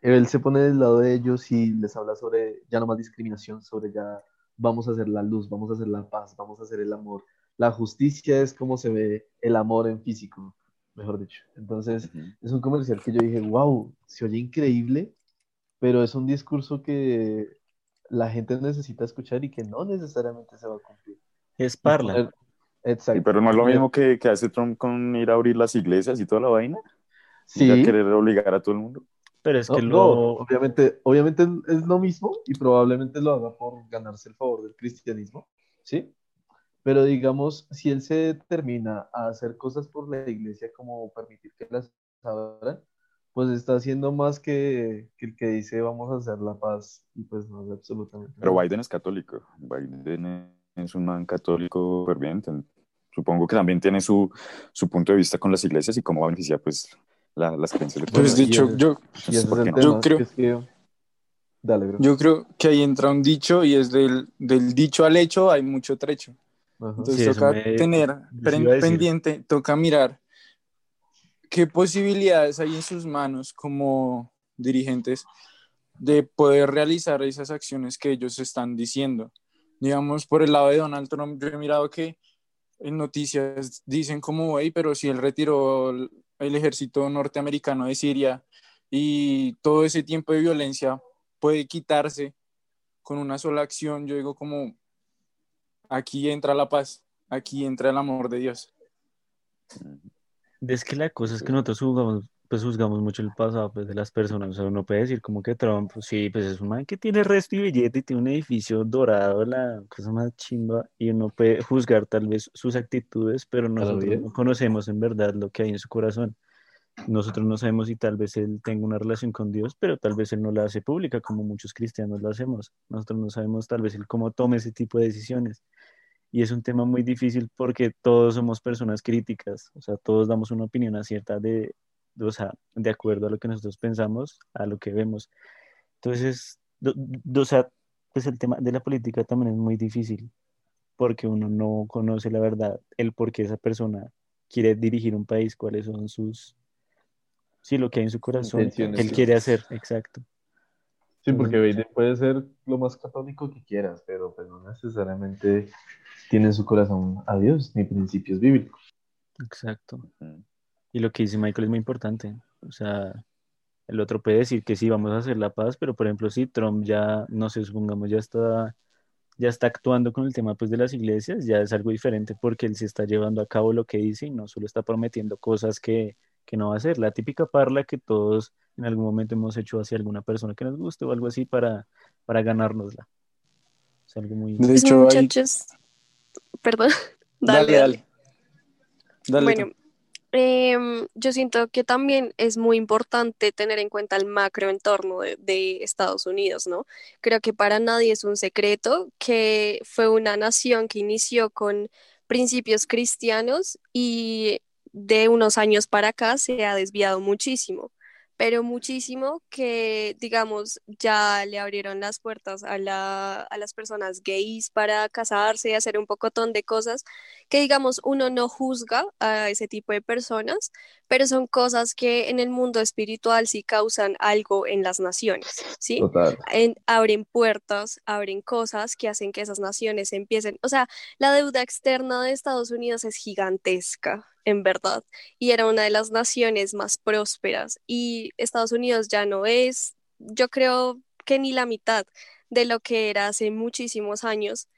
él se pone del lado de ellos y les habla sobre ya no más discriminación, sobre ya vamos a hacer la luz, vamos a hacer la paz, vamos a hacer el amor. La justicia es como se ve el amor en físico, mejor dicho. Entonces, es un comercial que yo dije, wow, se oye increíble, pero es un discurso que la gente necesita escuchar y que no necesariamente se va a cumplir. Es parla. Exacto. Sí, pero no es lo mismo que, que hace Trump con ir a abrir las iglesias y toda la vaina. Y Sí, ya querer obligar a todo el mundo. Pero es no, que no, lo... obviamente, obviamente es lo mismo y probablemente lo haga por ganarse el favor del cristianismo, ¿sí? Pero digamos, si él se determina a hacer cosas por la iglesia como permitir que las abran, pues está haciendo más que, que el que dice vamos a hacer la paz y pues no es absolutamente Pero nada. Biden es católico. Biden es un man católico ferviente. Supongo que también tiene su, su punto de vista con las iglesias y cómo va a beneficiar pues, la- las creencias de Pues hecho, ese- yo, Y Entonces, ese es ¿por qué el no? Yo creo- que es que- Dale, bro. yo creo que ahí entra un dicho y es del, del dicho al hecho hay mucho trecho. Ajá. Entonces Sí, toca me- tener pendiente, toca mirar qué posibilidades hay en sus manos como dirigentes de poder realizar esas acciones que ellos están diciendo. Digamos, por el lado de Donald Trump, yo he mirado que en noticias dicen como, hey, pero si él retiró el, el ejército norteamericano de Siria y todo ese tiempo de violencia puede quitarse con una sola acción, yo digo como, aquí entra la paz, aquí entra el amor de Dios. Es que la cosa es que nosotros juzgamos, pues juzgamos mucho el pasado pues, de las personas. O sea, uno puede decir como que Trump, pues, sí, pues es un man que tiene resto y billete y tiene un edificio dorado, la cosa más chimba, y uno puede juzgar tal vez sus actitudes, pero nosotros no conocemos en verdad lo que hay en su corazón. Nosotros no sabemos si tal vez él tenga una relación con Dios, pero tal vez él no la hace pública como muchos cristianos lo hacemos. Nosotros no sabemos tal vez él cómo toma ese tipo de decisiones. Y es un tema muy difícil porque todos somos personas críticas, o sea, todos damos una opinión acierta de, de, o sea, de acuerdo a lo que nosotros pensamos, a lo que vemos. Entonces, do- do- o sea, pues el tema de la política también es muy difícil porque uno no conoce la verdad, el por qué esa persona quiere dirigir un país, cuáles son sus, sí, lo que hay en su corazón, que él sí. quiere hacer, exacto. Sí, porque Biden puede ser lo más católico que quieras, pero pues no necesariamente tiene en su corazón a Dios ni principios bíblicos. Exacto. Y lo que dice Michael es muy importante. O sea, el otro puede decir que sí, vamos a hacer la paz, pero por ejemplo, si Trump ya, no sé, supongamos, ya está, ya está actuando con el tema pues, de las iglesias, ya es algo diferente porque él se está llevando a cabo lo que dice y no solo está prometiendo cosas que, que no va a hacer. La típica parla que todos en algún momento hemos hecho hacia alguna persona que nos guste o algo así para, para ganárnosla. Es algo muy... De Pues, hecho, ahí- muchachos, perdón, dale, dale. Dale Bueno, tú. em, yo siento que también es muy importante tener en cuenta el macroentorno de, de Estados Unidos, ¿no? Creo que para nadie es un secreto que fue una nación que inició con principios cristianos y de unos años para acá se ha desviado muchísimo, pero muchísimo que, digamos, ya le abrieron las puertas a la, a las personas gays para casarse y hacer un pocotón de cosas que digamos uno no juzga a ese tipo de personas, pero son cosas que en el mundo espiritual sí causan algo en las naciones, ¿sí? Total. En- abren puertas, abren cosas que hacen que esas naciones empiecen, o sea, la deuda externa de Estados Unidos es gigantesca, en verdad, y era una de las naciones más prósperas y Estados Unidos ya no es, yo creo que ni la mitad de lo que era hace muchísimos años.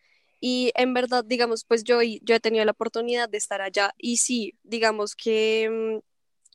Y en verdad, digamos, pues yo, yo he tenido la oportunidad de estar allá y sí, digamos que, mm,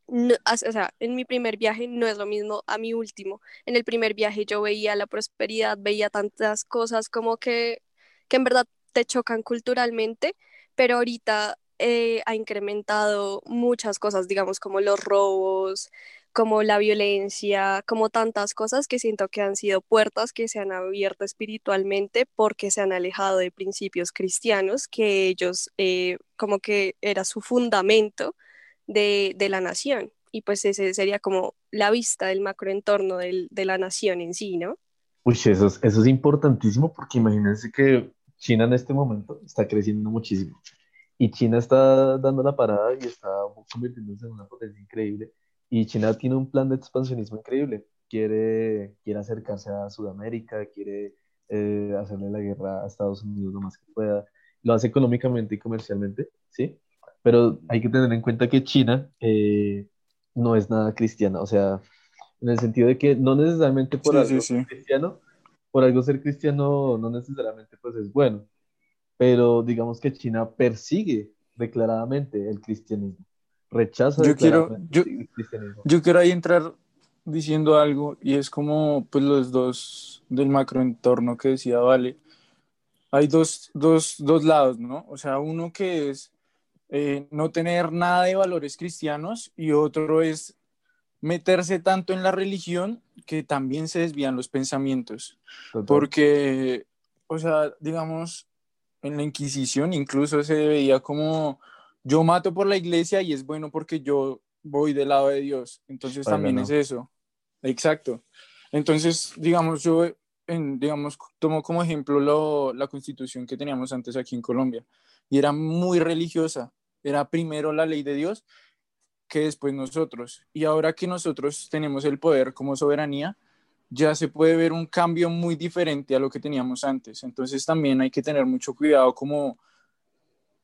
no- o sea, en mi primer viaje no es lo mismo a mi último. En el primer viaje yo veía la prosperidad, veía tantas cosas como que, que en verdad te chocan culturalmente, pero ahorita eh, ha incrementado muchas cosas, digamos, como los robos, como la violencia, como tantas cosas que siento que han sido puertas que se han abierto espiritualmente porque se han alejado de principios cristianos que ellos eh, como que era su fundamento de, de la nación. Y pues ese sería como la vista del macroentorno del, de la nación en sí, ¿no? Uy, eso es, eso es importantísimo porque imagínense que China en este momento está creciendo muchísimo y China está dando la parada y está convirtiéndose en una potencia increíble y China tiene un plan de expansionismo increíble. Quiere, quiere acercarse a Sudamérica, quiere eh, hacerle la guerra a Estados Unidos lo más que pueda. Lo hace económicamente y comercialmente, ¿sí? Pero hay que tener en cuenta que China eh, no es nada cristiana, o sea, en el sentido de que no necesariamente por Sí, algo sí, sí. cristiano por algo ser cristiano no necesariamente pues es bueno, pero digamos que China persigue declaradamente el cristianismo, rechaza Yo quiero, yo, el cristianismo. yo quiero ahí entrar diciendo algo y es como pues los dos del macroentorno que decía Vale. Hay dos, dos, dos lados, ¿no? O sea, uno que es eh, no tener nada de valores cristianos y otro es meterse tanto en la religión que también se desvían los pensamientos. Total. Porque, o sea, digamos, en la Inquisición incluso se veía como yo mato por la iglesia y es bueno porque yo voy del lado de Dios. Entonces también no. es eso. Exacto. Entonces, digamos, yo, en, digamos, tomo como ejemplo lo- la constitución que teníamos antes aquí en Colombia y era muy religiosa. Era primero la ley de Dios que después nosotros. Y ahora que nosotros tenemos el poder como soberanía, ya se puede ver un cambio muy diferente a lo que teníamos antes. Entonces también hay que tener mucho cuidado como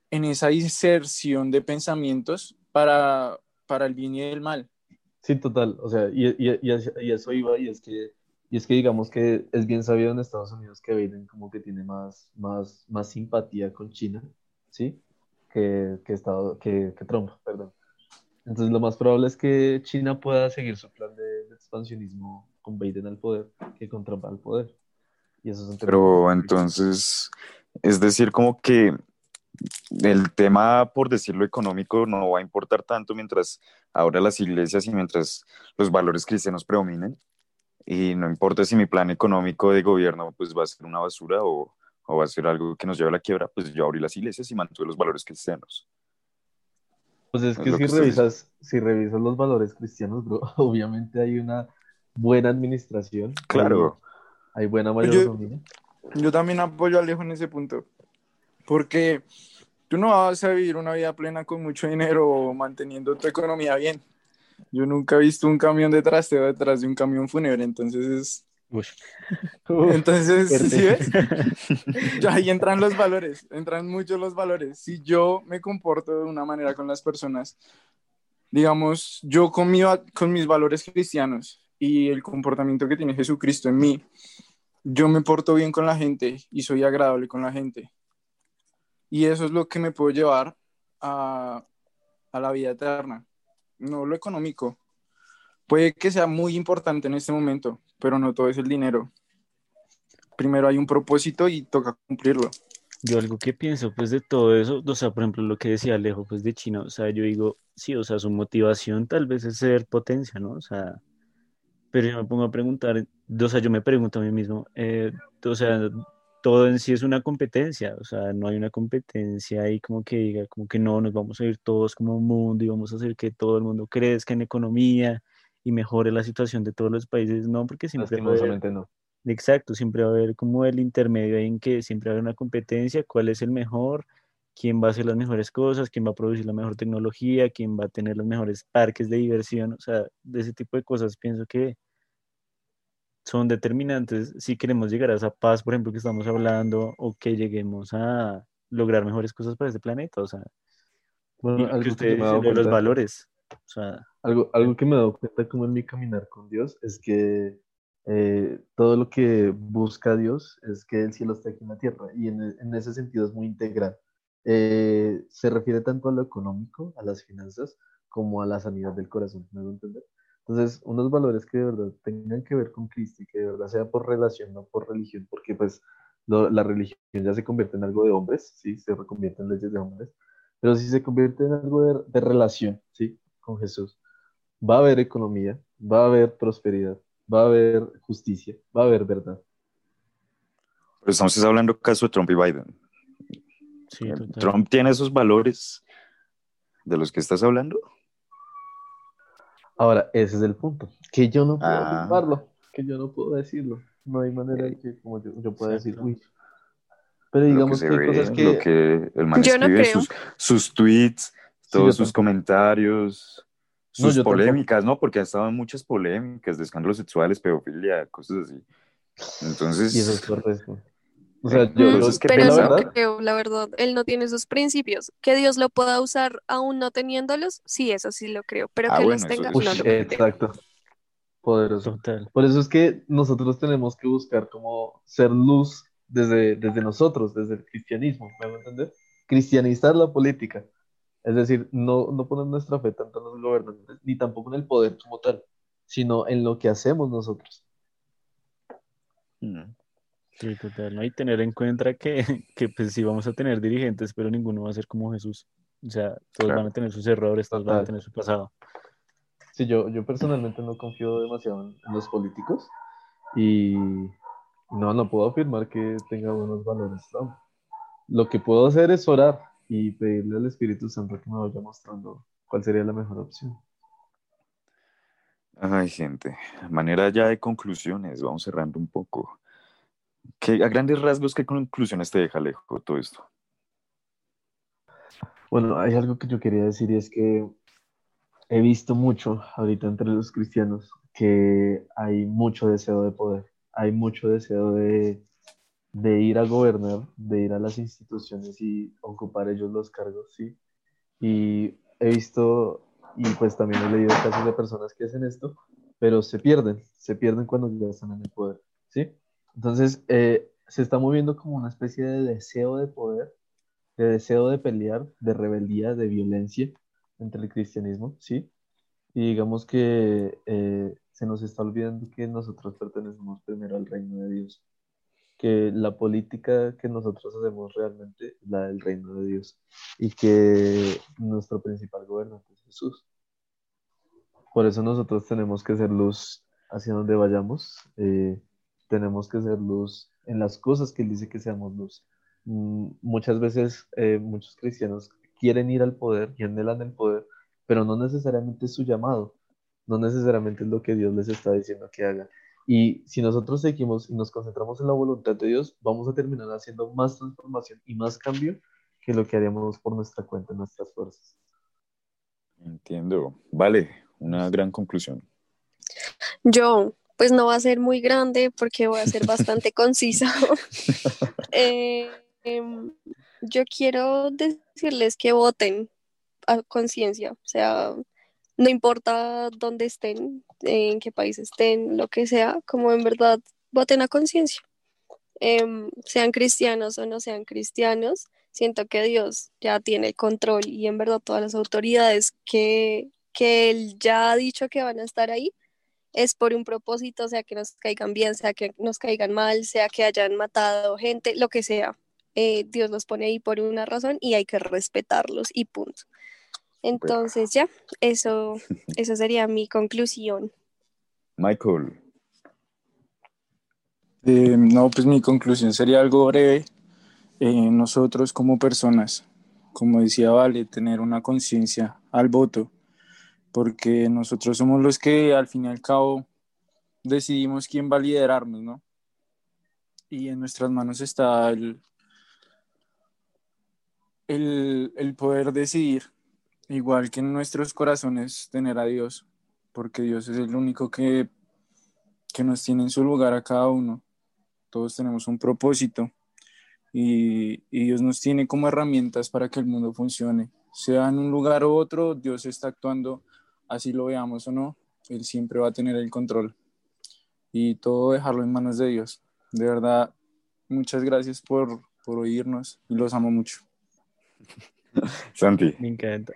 en esa inserción de pensamientos para, para el bien y el mal. Sí, total. O sea, y, y, y, eso iba, y es que, y es que digamos que es bien sabido en Estados Unidos que Biden como que tiene más, más, más simpatía con China, ¿sí? Que, que, Estado, que, que Trump, perdón. Entonces lo más probable es que China pueda seguir su plan de expansionismo con Biden al poder que con Trump al poder. Y eso es Pero entonces, es decir, como que el tema, por decirlo económico, no va a importar tanto mientras ahora las iglesias y mientras los valores cristianos predominen. Y no importa si mi plan económico de gobierno pues va a ser una basura o, o va a ser algo que nos lleve a la quiebra, pues yo abrí las iglesias y mantuve los valores cristianos. Pues es Es que lo si que revisas, si revisas los valores cristianos, bro, obviamente hay una buena administración, Claro. hay, hay buena Pues mayordomía. Yo también apoyo a Alejo en ese punto, porque tú no vas a vivir una vida plena con mucho dinero o manteniendo tu economía bien. Yo nunca he visto un camión de trasteo detrás de un camión fúnebre, entonces es... Uy. Entonces. ¿sí ves? Ahí entran los valores, entran muchos los valores. Si yo me comporto de una manera con las personas, digamos, yo con, mi con mis valores cristianos y el comportamiento que tiene Jesucristo en mí, yo me porto bien con la gente y soy agradable con la gente. Y eso es lo que me puede llevar a, a la vida eterna, no lo económico. Puede que sea muy importante en este momento, pero no todo es el dinero primero hay un propósito y toca cumplirlo. Yo algo que pienso pues de todo eso, o sea, por ejemplo, lo que decía Alejo pues de China, o sea, yo digo, sí, o sea, su motivación tal vez es ser potencia, ¿no? O sea, pero yo me pongo a preguntar, o sea, yo me pregunto a mí mismo, eh, o sea, todo en sí es una competencia, o sea, no hay una competencia ahí como que diga, como que no, nos vamos a ir todos como un mundo y vamos a hacer que todo el mundo crezca en economía y mejore la situación de todos los países, no, porque siempre va a haber- no. Exacto, siempre va a haber como el intermedio ahí en que siempre va a haber una competencia, cuál es el mejor, quién va a hacer las mejores cosas, quién va a producir la mejor tecnología, quién va a tener los mejores parques de diversión, o sea, de ese tipo de cosas pienso que son determinantes si queremos llegar a esa paz, por ejemplo, que estamos hablando, o que lleguemos a lograr mejores cosas para este planeta, o sea, Bueno, algo que que dado dicen de los cuenta- valores, o sea, Algo, algo que me he dado cuenta como en mi caminar con Dios es que eh, todo lo que busca Dios es que el cielo esté aquí en la tierra y en, en ese sentido es muy integral. Eh, se refiere tanto a lo económico, a las finanzas, como a la sanidad del corazón, ¿me hago entender? Entonces, unos valores que de verdad tengan que ver con Cristo y que de verdad sea por relación, no por religión, porque pues la religión ya se convierte en algo de hombres, ¿sí? Se reconvierte en leyes de hombres, pero si se convierte en algo de, de relación, ¿sí? Con Jesús, va a haber economía, va a haber prosperidad, va a haber justicia, va a haber verdad. Pero estamos hablando caso de Trump y Biden. Sí, Eh, total. Trump tiene esos valores de los que estás hablando. Ahora, ese es el punto, que yo no puedo Ah. afirmarlo, que yo no puedo decirlo. No hay manera de que como yo, yo pueda decir, uy. Pero lo que digamos se que hay ve, cosas que... lo que el man Yo no escribe, creo. sus, sus tweets, Sí, todos yo sus tampoco. comentarios, No, sus tampoco. polémicas, ¿no? Porque ha estado en muchas polémicas de escándalos sexuales, pedofilia, cosas así. Entonces, Y eso es correcto. O sea, yo, Mm, que pero la verdad, creo, la verdad, él no tiene esos principios. Que Dios lo pueda usar aún no teniéndolos, sí, eso sí lo creo, pero Ah, que bueno, los tenga, eso no lo exacto. Poderoso. Total. Por eso es que nosotros tenemos que buscar como ser luz desde, desde nosotros, desde el cristianismo, ¿me hago entender? Cristianizar la política. Es decir, no, no poner nuestra fe tanto en los gobernantes, ni tampoco en el poder como tal, sino en lo que hacemos nosotros. Mm. Sí, total. ¿no? Y tener en cuenta que, que pues sí vamos a tener dirigentes, pero ninguno va a ser como Jesús. O sea, todos Claro. van a tener sus errores, todos van a tener su pasado. Sí, yo, yo personalmente no confío demasiado en, los políticos y no, no puedo afirmar que tenga buenos valores. ¿no? Lo que puedo hacer es orar y pedirle al Espíritu Santo que me vaya mostrando cuál sería la mejor opción. Ay, gente, a manera ya de conclusiones, vamos cerrando un poco. ¿Qué, a grandes rasgos, ¿qué conclusiones te deja Alejo todo esto? Bueno, hay algo que yo quería decir y es que he visto mucho ahorita entre los cristianos que hay mucho deseo de poder, hay mucho deseo de, de ir a gobernar, de ir a las instituciones y ocupar ellos los cargos, ¿sí? Y he visto, y pues también he leído casos de personas que hacen esto, pero se pierden, se pierden cuando ya están en el poder, ¿sí? Entonces, eh, se está moviendo como una especie de deseo de poder de deseo de pelear, de rebeldía, de violencia entre el cristianismo, ¿sí? Y digamos que eh, se nos está olvidando que nosotros pertenecemos primero al reino de Dios, que la política que nosotros hacemos realmente es la del reino de Dios y que nuestro principal gobernante es Jesús. Por eso nosotros tenemos que ser luz hacia donde vayamos, eh, tenemos que ser luz en las cosas que Él dice que seamos luz mm, muchas veces eh, muchos cristianos quieren ir al poder y anhelan el poder, pero no necesariamente es su llamado, no necesariamente es lo que Dios les está diciendo que haga. Y si nosotros seguimos y nos concentramos en la voluntad de Dios, vamos a terminar haciendo más transformación y más cambio que lo que haríamos por nuestra cuenta, nuestras fuerzas. Entiendo. Vale, una gran conclusión. Yo, pues no va a ser muy grande porque voy a ser bastante concisa. Eh, em, yo quiero decirles que voten a conciencia, o sea, no importa dónde estén, en qué país estén, lo que sea, como en verdad voten a conciencia. Em, sean cristianos o no sean cristianos, siento que Dios ya tiene el control y en verdad todas las autoridades que, que Él ya ha dicho que van a estar ahí es por un propósito, sea que nos caigan bien, sea que nos caigan mal, sea que hayan matado gente, lo que sea. Eh, Dios los pone ahí por una razón y hay que respetarlos y punto. Entonces ya, eso, eso sería mi conclusión. Michael, Eh, no, pues mi conclusión sería algo breve. Eh, nosotros como personas, como decía Vale, tener una conciencia al voto, porque nosotros somos los que al fin y al cabo decidimos quién va a liderarnos, ¿no? Y en nuestras manos está el, el, poder decidir, igual que en nuestros corazones tener a Dios, porque Dios es el único que, que nos tiene en su lugar a cada uno todos tenemos un propósito y, y, Dios nos tiene como herramientas para que el mundo funcione. Sea en un lugar u otro, Dios está actuando, así lo veamos o no, Él siempre va a tener el control y todo dejarlo en manos de Dios. De verdad, muchas gracias por, por oírnos y los amo mucho. Santi. Me encanta.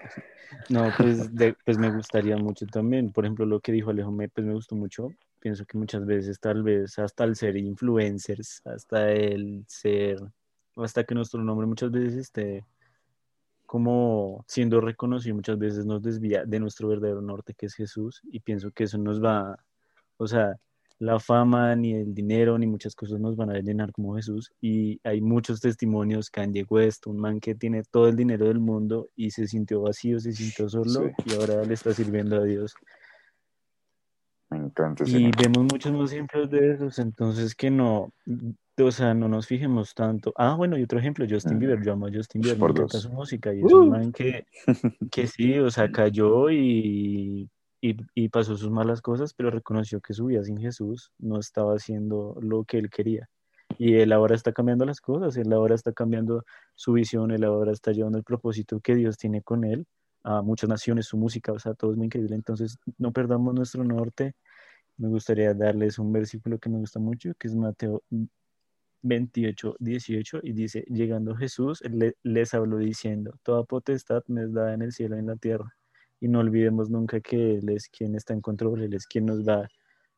No, pues, de, pues me gustaría mucho también. Por ejemplo, lo que dijo Alejo, me, pues me gustó mucho. Pienso que muchas veces, tal vez, hasta el ser influencers, hasta el ser, hasta que nuestro nombre muchas veces esté como siendo reconocido, muchas veces nos desvía de nuestro verdadero norte, que es Jesús. Y pienso que eso nos va, o sea, la fama, ni el dinero, ni muchas cosas nos van a llenar como Jesús. Y hay muchos testimonios, Kanye West, un man que tiene todo el dinero del mundo y se sintió vacío, se sintió solo Sí. y ahora le está sirviendo a Dios. Ese Y vemos muchos más ejemplos de esos, entonces que no, o sea, no nos fijemos tanto. Ah, bueno, y otro ejemplo, Justin. Bieber, yo amo a Justin Bieber, Por me encanta su música y es un Uh. man que, que sí, o sea, cayó y, y, y pasó sus malas cosas, pero reconoció que su vida sin Jesús no estaba haciendo lo que él quería. Y él ahora está cambiando las cosas, él ahora está cambiando su visión, él ahora está llevando el propósito que Dios tiene con él a muchas naciones, su música, o sea, todo es muy increíble. Entonces, no perdamos nuestro norte me gustaría darles un versículo que me gusta mucho, que es Mateo 28, 18, y dice, llegando Jesús, le- les habló diciendo, toda potestad me es dada en el cielo y en la tierra. Y no olvidemos nunca que Él es quien está en control, Él es quien nos va a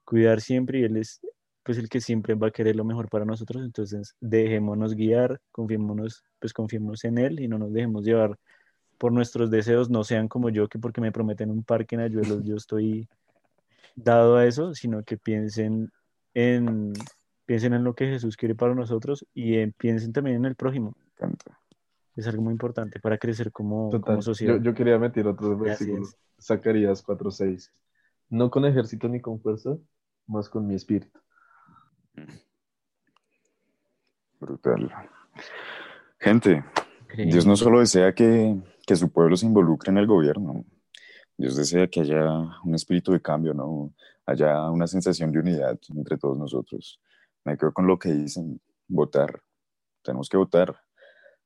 cuidar siempre y Él es pues el que siempre va a querer lo mejor para nosotros. Entonces, dejémonos guiar, confiémonos, pues confiemos en Él y no nos dejemos llevar por nuestros deseos, no sean como yo, que porque me prometen un parque en Ayuelos, yo estoy dado a eso, sino que piensen en, piensen en lo que Jesús quiere para nosotros y en- piensen también en el prójimo. Es algo muy importante para crecer como, Total, como sociedad. Yo, yo quería meter otro Así versículo. es. Zacarías 4:6. No con ejército ni con fuerza, más con mi espíritu. Brutal. Gente, Increíble. Dios no solo desea que, que su pueblo se involucre en el gobierno, Dios desea que haya un espíritu de cambio, ¿no? Haya una sensación de unidad entre todos nosotros. Me quedo con lo que dicen, votar. Tenemos que votar.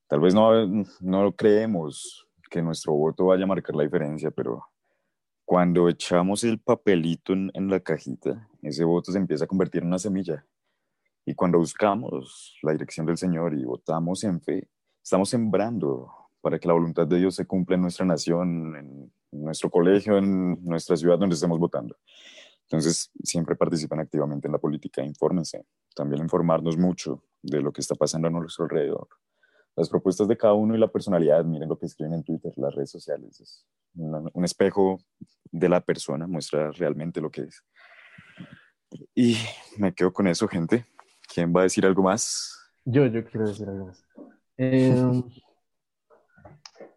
Tal vez no, no creemos que nuestro voto vaya a marcar la diferencia, pero cuando echamos el papelito en, en la cajita, ese voto se empieza a convertir en una semilla. Y cuando buscamos la dirección del Señor y votamos en fe, estamos sembrando para que la voluntad de Dios se cumpla en nuestra nación, en nuestro colegio, en nuestra ciudad donde estemos votando. Entonces, siempre participan activamente en la política, infórmense. También informarnos mucho de lo que está pasando a nuestro alrededor. Las propuestas de cada uno y la personalidad, miren lo que escriben en Twitter, las redes sociales. Es un, espejo de la persona, muestra realmente lo que es. Y me quedo con eso, gente. ¿Quién va a decir algo más? Yo, yo quiero decir algo más. Eh,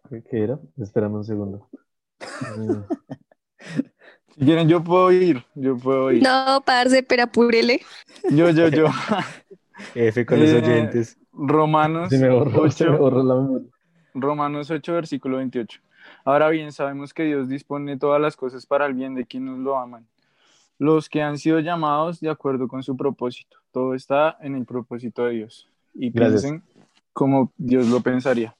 ¿Qué era? Espérame un segundo. Si quieren, yo puedo ir. Yo puedo ir. No, parce, pero apúrele. Yo, yo, yo. F con los Eh, oyentes. Romanos se me borró, se me 8, borró la memoria. Romanos 8, versículo 28. Ahora bien, sabemos que Dios dispone todas las cosas para el bien de quienes lo aman. Los que han sido llamados de acuerdo con su propósito. Todo está en el propósito de Dios. Y Gracias. piensen como Dios lo pensaría.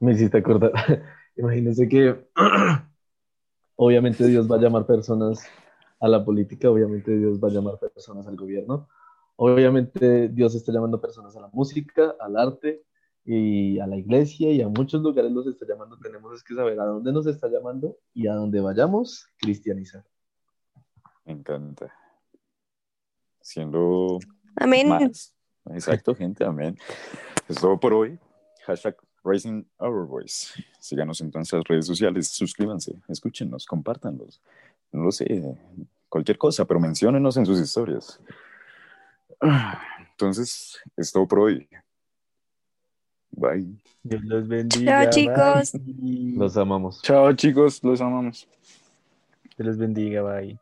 Me hiciste acordar. Imagínense que obviamente Dios va a llamar personas a la política, obviamente Dios va a llamar personas al gobierno, obviamente Dios está llamando personas a la música, al arte y a la iglesia y a muchos lugares los está llamando. Tenemos es que saber a dónde nos está llamando y a dónde vayamos, cristianizar. Me encanta. Siendo Amén. más. Exacto, gente, amén. Es todo por hoy. Hashtag Raising Our Voice. Síganos en todas las redes sociales, suscríbanse, escúchenos, compártanlos. No lo sé, cualquier cosa, pero menciónenos en sus historias. Entonces, es todo por hoy. Bye. Dios los bendiga. Chao, chicos. bye. Los amamos. Chao chicos, los amamos. Dios los bendiga, bye.